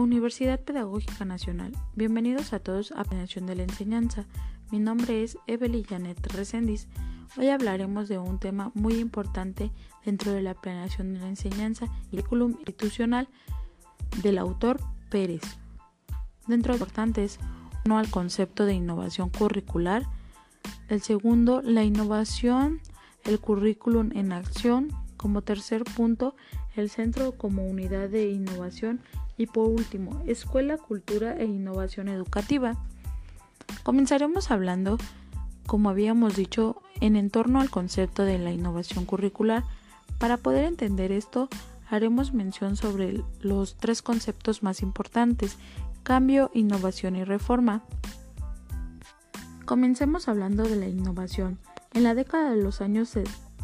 Universidad Pedagógica Nacional. Bienvenidos a todos a Planeación de la Enseñanza. Mi nombre es Evelyn Janet Resendiz. Hoy hablaremos de un tema muy importante dentro de la planeación de la enseñanza y el currículum institucional del autor Pérez. Dentro de importantes, uno al concepto de innovación curricular, el segundo, la innovación, el currículum en acción, como tercer punto, el centro como unidad de innovación y por último, escuela, cultura e innovación educativa. Comenzaremos hablando, como habíamos dicho, en torno al concepto de la innovación curricular. Para poder entender esto, haremos mención sobre los tres conceptos más importantes, cambio, innovación y reforma. Comencemos hablando de la innovación. En la década de los años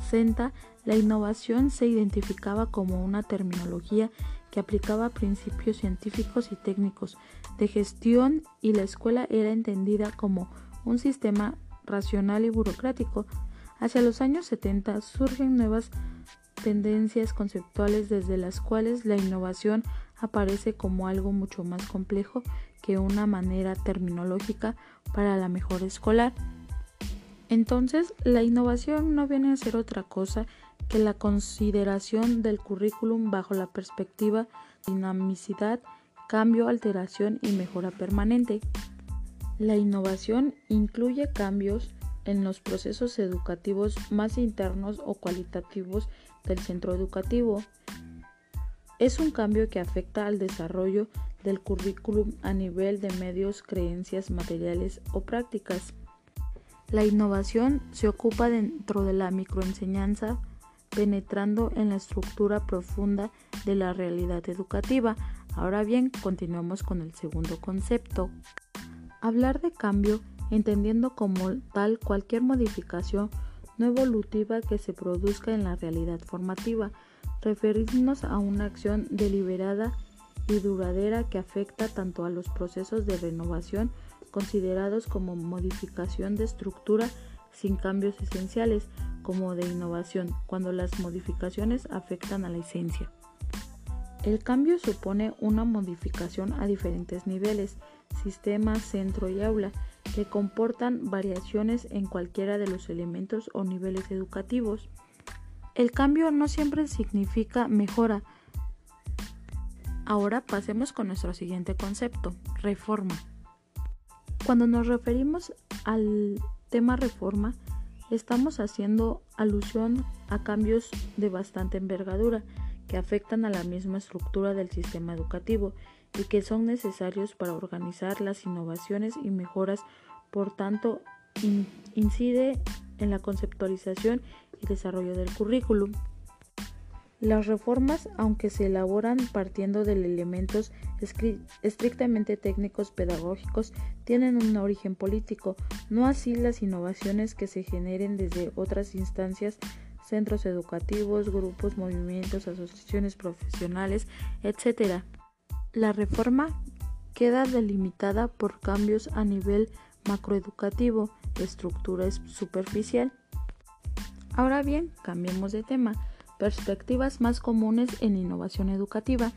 60, la innovación se identificaba como una terminología que aplicaba principios científicos y técnicos de gestión y la escuela era entendida como un sistema racional y burocrático. Hacia los años 70 surgen nuevas tendencias conceptuales desde las cuales la innovación aparece como algo mucho más complejo que una manera terminológica para la mejora escolar. Entonces, la innovación no viene a ser otra cosa que la consideración del currículum bajo la perspectiva dinamicidad, cambio, alteración y mejora permanente. La innovación incluye cambios en los procesos educativos más internos o cualitativos del centro educativo. Es un cambio que afecta al desarrollo del currículum a nivel de medios, creencias, materiales o prácticas. La innovación se ocupa dentro de la microenseñanza penetrando en la estructura profunda de la realidad educativa. Ahora bien, continuamos con el segundo concepto. Hablar de cambio, entendiendo como tal cualquier modificación no evolutiva que se produzca en la realidad formativa, referirnos a una acción deliberada y duradera que afecta tanto a los procesos de renovación considerados como modificación de estructura sin cambios esenciales, como de innovación, cuando las modificaciones afectan a la esencia. El cambio supone una modificación a diferentes niveles, sistema, centro y aula, que comportan variaciones en cualquiera de los elementos o niveles educativos. El cambio no siempre significa mejora. Ahora pasemos con nuestro siguiente concepto, reforma. Cuando nos referimos al tema reforma, estamos haciendo alusión a cambios de bastante envergadura que afectan a la misma estructura del sistema educativo y que son necesarios para organizar las innovaciones y mejoras, por tanto, incide en la conceptualización y desarrollo del currículum. Las reformas, aunque se elaboran partiendo de elementos estrictamente técnicos pedagógicos, tienen un origen político, no así las innovaciones que se generen desde otras instancias, centros educativos, grupos, movimientos, asociaciones profesionales, etc. La reforma queda delimitada por cambios a nivel macroeducativo, estructura superficial. Ahora bien, cambiemos de tema perspectivas más comunes en innovación educativa.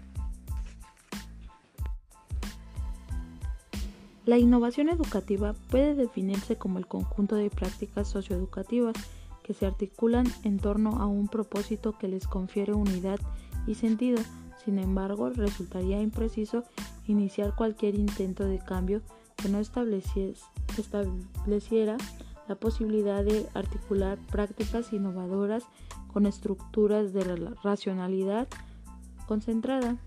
La innovación educativa puede definirse como el conjunto de prácticas socioeducativas que se articulan en torno a un propósito que les confiere unidad y sentido. Sin embargo, resultaría impreciso iniciar cualquier intento de cambio que no estableciera la posibilidad de articular prácticas innovadoras con estructuras de racionalidad concentrada.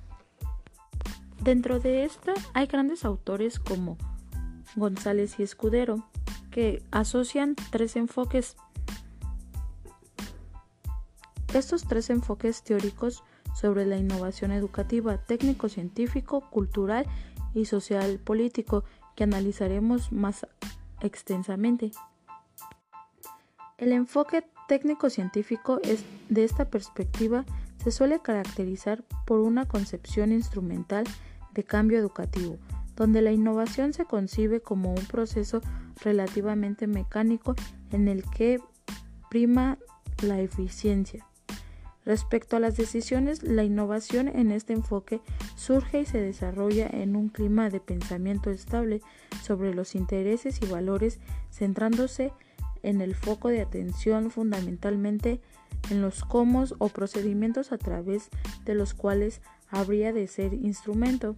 Dentro de esta hay grandes autores como González y Escudero, que asocian tres enfoques. Estos tres enfoques teóricos sobre la innovación educativa, técnico-científico, cultural y social-político, que analizaremos más extensamente. El enfoque técnico-científico de esta perspectiva se suele caracterizar por una concepción instrumental de cambio educativo, donde la innovación se concibe como un proceso relativamente mecánico en el que prima la eficiencia. Respecto a las decisiones, la innovación en este enfoque surge y se desarrolla en un clima de pensamiento estable sobre los intereses y valores, centrándose en el foco de atención fundamentalmente en los cómo o procedimientos a través de los cuales habría de ser instrumento.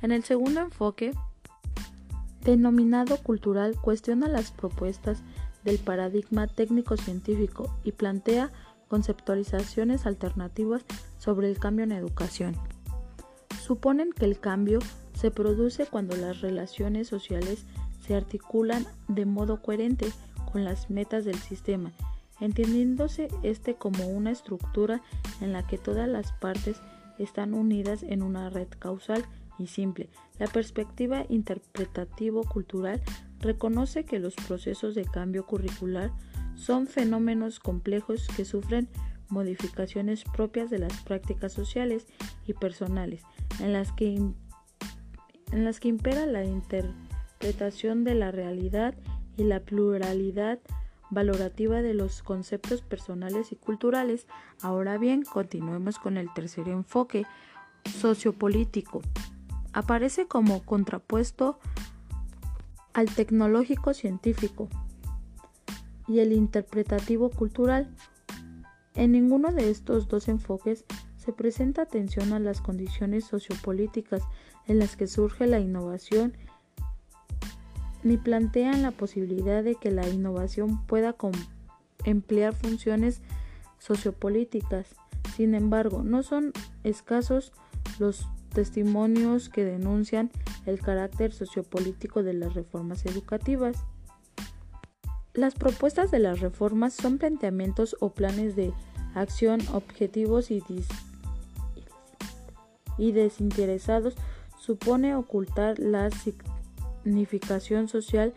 En el segundo enfoque, denominado cultural, cuestiona las propuestas del paradigma técnico-científico y plantea conceptualizaciones alternativas sobre el cambio en educación. Suponen que el cambio se produce cuando las relaciones sociales se articulan de modo coherente con las metas del sistema, entendiéndose este como una estructura en la que todas las partes están unidas en una red causal y simple. La perspectiva interpretativo-cultural reconoce que los procesos de cambio curricular son fenómenos complejos que sufren modificaciones propias de las prácticas sociales y personales, en las que, en las que impera la interpretación de la realidad y la pluralidad valorativa de los conceptos personales y culturales. Ahora bien, continuemos con el tercer enfoque sociopolítico. Aparece como contrapuesto al tecnológico científico, y el interpretativo cultural. En ninguno de estos dos enfoques se presenta atención a las condiciones sociopolíticas en las que surge la innovación, ni plantean la posibilidad de que la innovación pueda emplear funciones sociopolíticas. Sin embargo, no son escasos los testimonios que denuncian el carácter sociopolítico de las reformas educativas. Las propuestas de las reformas son planteamientos o planes de acción objetivos y, desinteresados. Supone ocultar la significación social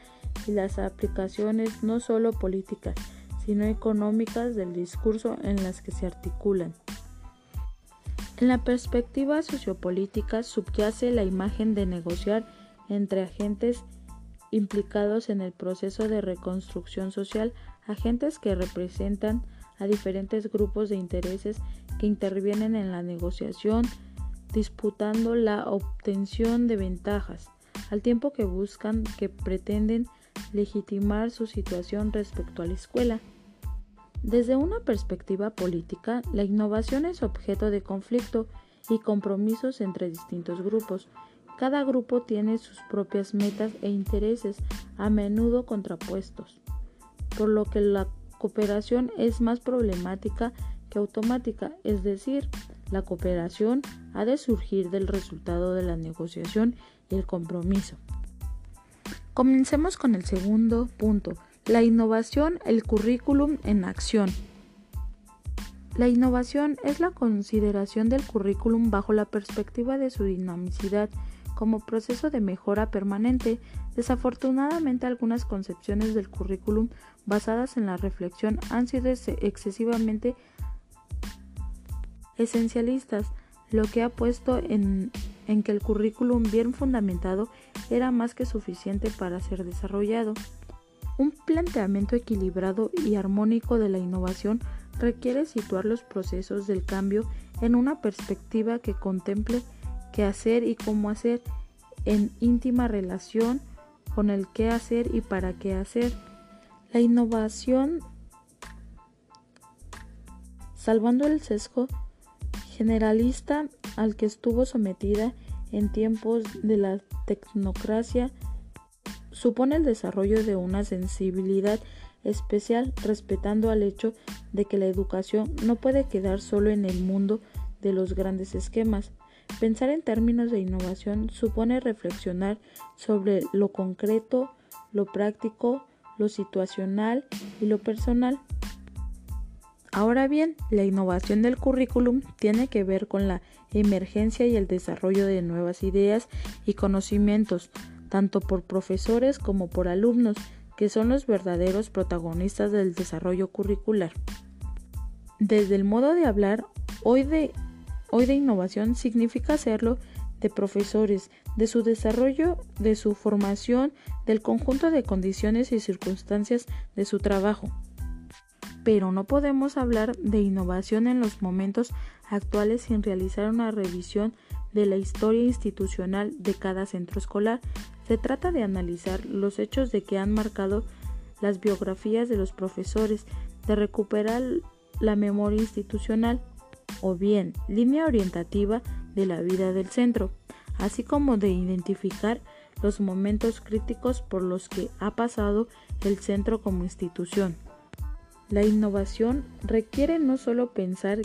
y las aplicaciones no solo políticas, sino económicas del discurso en las que se articulan. En la perspectiva sociopolítica subyace la imagen de negociar entre agentes implicados en el proceso de reconstrucción social, agentes que representan a diferentes grupos de intereses que intervienen en la negociación, disputando la obtención de ventajas, al tiempo que buscan que pretenden legitimar su situación respecto a la escuela. Desde una perspectiva política, la innovación es objeto de conflicto y compromisos entre distintos grupos, cada grupo tiene sus propias metas e intereses, a menudo contrapuestos, por lo que la cooperación es más problemática que automática, es decir, la cooperación ha de surgir del resultado de la negociación y el compromiso. Comencemos con el segundo punto, la innovación, el currículum en acción. La innovación es la consideración del currículum bajo la perspectiva de su dinamicidad como proceso de mejora permanente. Desafortunadamente algunas concepciones del currículum basadas en la reflexión han sido excesivamente esencialistas, lo que ha puesto en, en que el currículum bien fundamentado era más que suficiente para ser desarrollado. Un planteamiento equilibrado y armónico de la innovación requiere situar los procesos del cambio en una perspectiva que contemple qué hacer y cómo hacer en íntima relación con el qué hacer y para qué hacer. La innovación, salvando el sesgo generalista al que estuvo sometida en tiempos de la tecnocracia, supone el desarrollo de una sensibilidad especial respetando al hecho de que la educación no puede quedar solo en el mundo de los grandes esquemas, Pensar en términos de innovación supone reflexionar sobre lo concreto, lo práctico, lo situacional y lo personal. Ahora bien, la innovación del currículum tiene que ver con la emergencia y el desarrollo de nuevas ideas y conocimientos, tanto por profesores como por alumnos, que son los verdaderos protagonistas del desarrollo curricular. Desde el modo de hablar, hoy de hoy de innovación significa hacerlo de profesores, de su desarrollo, de su formación, del conjunto de condiciones y circunstancias de su trabajo. Pero no podemos hablar de innovación en los momentos actuales sin realizar una revisión de la historia institucional de cada centro escolar. Se trata de analizar los hechos de que han marcado las biografías de los profesores, de recuperar la memoria institucional o bien línea orientativa de la vida del centro, así como de identificar los momentos críticos por los que ha pasado el centro como institución. La innovación requiere no solo pensar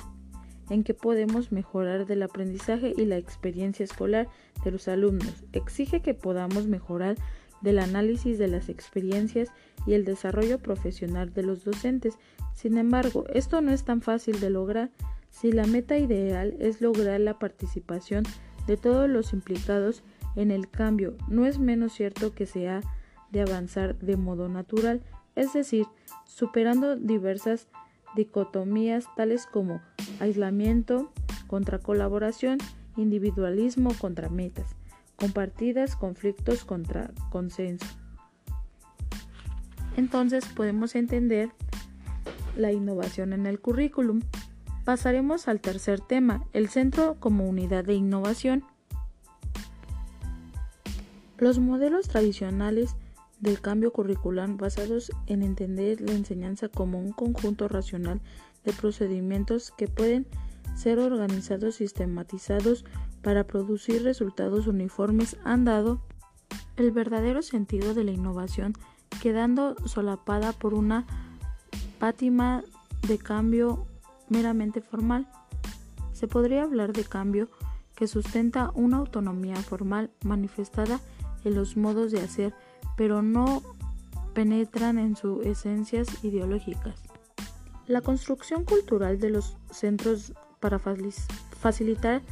en qué podemos mejorar del aprendizaje y la experiencia escolar de los alumnos, exige que podamos mejorar del análisis de las experiencias y el desarrollo profesional de los docentes. Sin embargo, esto no es tan fácil de lograr si la meta ideal es lograr la participación de todos los implicados en el cambio. No es menos cierto que se ha de avanzar de modo natural, es decir, superando diversas dicotomías tales como aislamiento contra colaboración, individualismo contra metas, compartidas, conflictos contra consenso. Entonces podemos entender la innovación en el currículum. Pasaremos al tercer tema, el centro como unidad de innovación. Los modelos tradicionales del cambio curricular basados en entender la enseñanza como un conjunto racional de procedimientos que pueden ser organizados sistematizados para producir resultados uniformes han dado el verdadero sentido de la innovación quedando solapada por una pátima de cambio meramente formal. Se podría hablar de cambio que sustenta una autonomía formal manifestada en los modos de hacer pero no penetran en sus esencias ideológicas. La construcción cultural de los centros para facilitar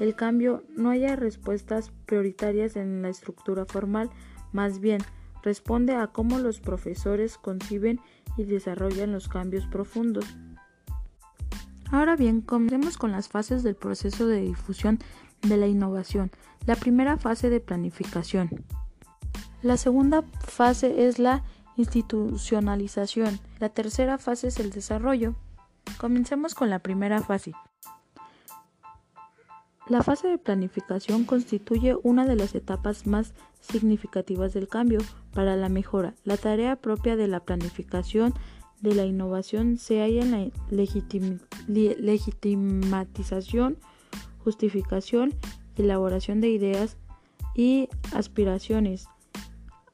el cambio no haya respuestas prioritarias en la estructura formal, más bien responde a cómo los profesores conciben y desarrollan los cambios profundos. Ahora bien, comencemos con las fases del proceso de difusión de la innovación. La primera fase de planificación. La segunda fase es la institucionalización. La tercera fase es el desarrollo. Comencemos con la primera fase. La fase de planificación constituye una de las etapas más significativas del cambio para la mejora. La tarea propia de la planificación de la innovación se halla en la legitimatización, justificación, elaboración de ideas y aspiraciones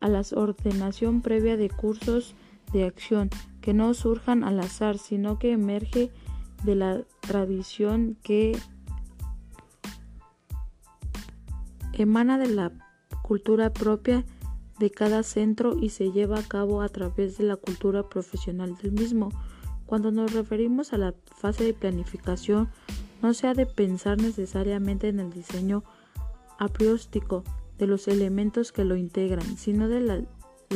a la ordenación previa de cursos de acción que no surjan al azar, sino que emerge de la tradición que emana de la cultura propia de cada centro y se lleva a cabo a través de la cultura profesional del mismo. Cuando nos referimos a la fase de planificación, no se ha de pensar necesariamente en el diseño aprióstico, de los elementos que lo integran, sino de la,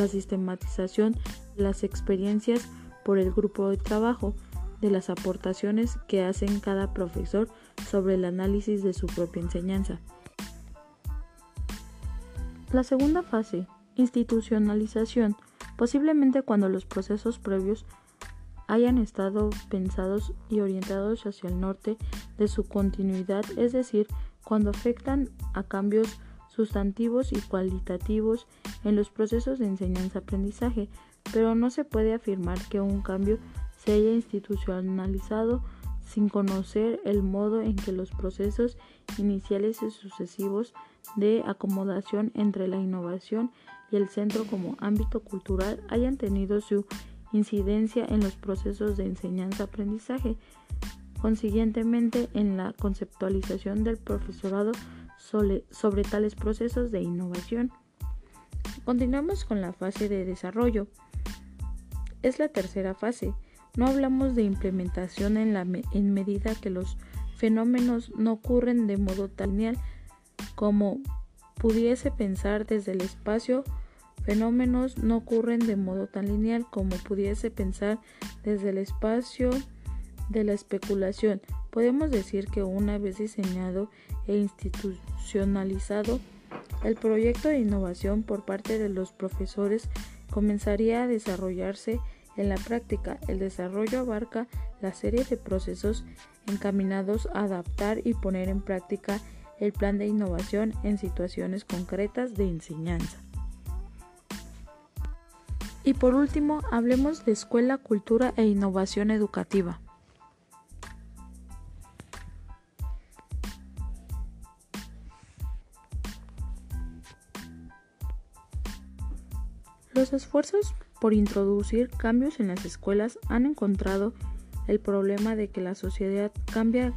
sistematización de las experiencias por el grupo de trabajo, de las aportaciones que hacen cada profesor sobre el análisis de su propia enseñanza. La segunda fase, institucionalización, posiblemente cuando los procesos previos hayan estado pensados y orientados hacia el norte de su continuidad, es decir, cuando afectan a cambios sustantivos y cualitativos en los procesos de enseñanza-aprendizaje, pero no se puede afirmar que un cambio se haya institucionalizado sin conocer el modo en que los procesos iniciales y sucesivos de acomodación entre la innovación y el centro como ámbito cultural hayan tenido su incidencia en los procesos de enseñanza-aprendizaje, consiguientemente en la conceptualización del profesorado sobre, tales procesos de innovación. Continuamos con la fase de desarrollo. Es la tercera fase. No hablamos de implementación en, la en medida que los fenómenos no ocurren de modo tan lineal como pudiese pensar desde el espacio. Fenómenos no ocurren de modo tan lineal como pudiese pensar desde el espacio de la especulación. Podemos decir que una vez diseñado e institucionalizado, el proyecto de innovación por parte de los profesores comenzaría a desarrollarse En la práctica, el desarrollo abarca la serie de procesos encaminados a adaptar y poner en práctica el plan de innovación en situaciones concretas de enseñanza. Y por último, hablemos de escuela, cultura e innovación educativa. Los esfuerzos por introducir cambios en las escuelas han encontrado el problema de que la sociedad cambia,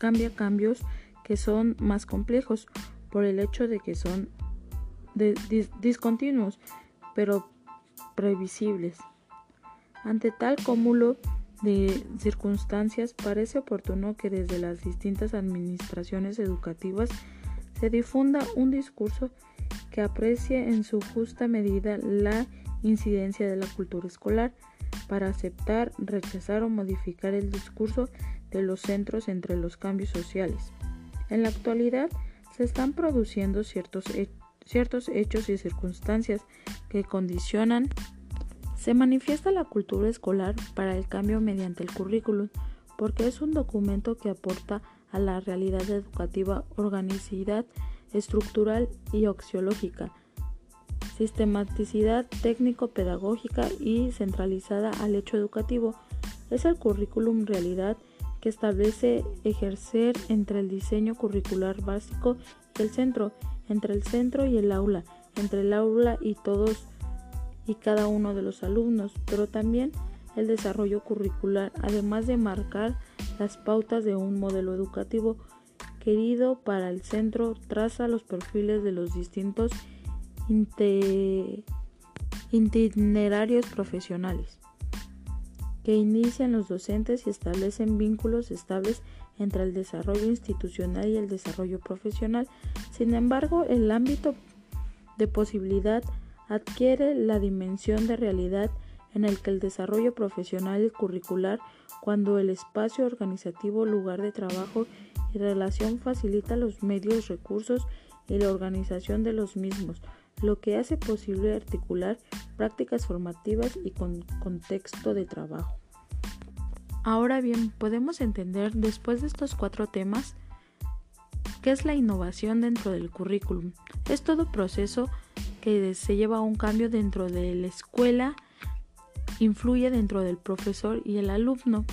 cambios que son más complejos por el hecho de que son discontinuos, pero previsibles. Ante tal cúmulo de circunstancias, parece oportuno que desde las distintas administraciones educativas se difunda un discurso que aprecie en su justa medida la incidencia de la cultura escolar para aceptar, rechazar o modificar el discurso de los centros entre los cambios sociales. En la actualidad se están produciendo ciertos, ciertos hechos y circunstancias que condicionan se manifiesta la cultura escolar para el cambio mediante el currículum, porque es un documento que aporta a la realidad educativa organicidad estructural y axiológica, sistematicidad técnico-pedagógica y centralizada al hecho educativo. Es el currículum realidad que establece ejercer entre el diseño curricular básico y el centro, entre el centro y el aula, entre el aula y todos y cada uno de los alumnos, pero también el desarrollo curricular, además de marcar las pautas de un modelo educativo querido para el centro, traza los perfiles de los distintos itinerarios profesionales que inician los docentes y establecen vínculos estables entre el desarrollo institucional y el desarrollo profesional. Sin embargo, el ámbito de posibilidad adquiere la dimensión de realidad en el que el desarrollo profesional y curricular, cuando el espacio organizativo, lugar de trabajo relación facilita los medios, recursos y la organización de los mismos, lo que hace posible articular prácticas formativas y con contexto de trabajo. Ahora bien, podemos entender después de estos cuatro temas qué es la innovación dentro del currículum. Es todo proceso que se lleva a un cambio dentro de la escuela, influye dentro del profesor y el alumno.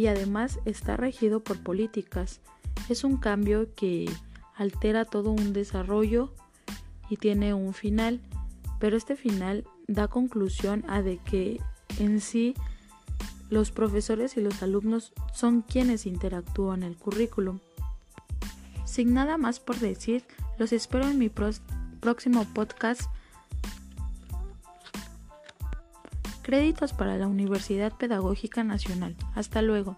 Y además está regido por políticas. Es un cambio que altera todo un desarrollo y tiene un final, pero este final da conclusión a de que en sí los profesores y los alumnos son quienes interactúan el currículum. Sin nada más por decir, los espero en mi próximo podcast. Créditos para la Universidad Pedagógica Nacional. Hasta luego.